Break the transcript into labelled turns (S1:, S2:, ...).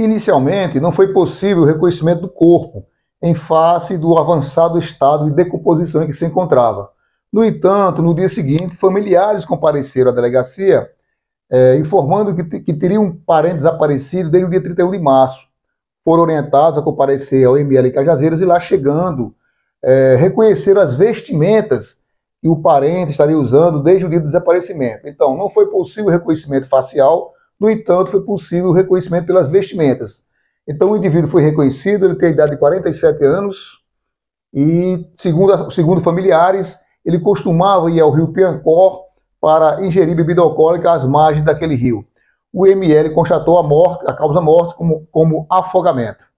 S1: Inicialmente, não foi possível o reconhecimento do corpo, em face do avançado estado de decomposição em que se encontrava. No entanto, no dia seguinte, familiares compareceram à delegacia é, informando que, que teriam um parente desaparecido desde o dia 31 de março. Foram orientados a comparecer ao ML Cajazeiras e lá chegando, é, reconheceram as vestimentas que o parente estaria usando desde o dia do desaparecimento. Então, não foi possível o reconhecimento facial, no entanto, foi possível o reconhecimento pelas vestimentas. Então, o indivíduo foi reconhecido, ele tem a idade de 47 anos e, segundo, segundo familiares, ele costumava ir ao rio Piancó para ingerir bebida alcoólica às margens daquele rio. O ML constatou a morte, a causa morte como, como afogamento.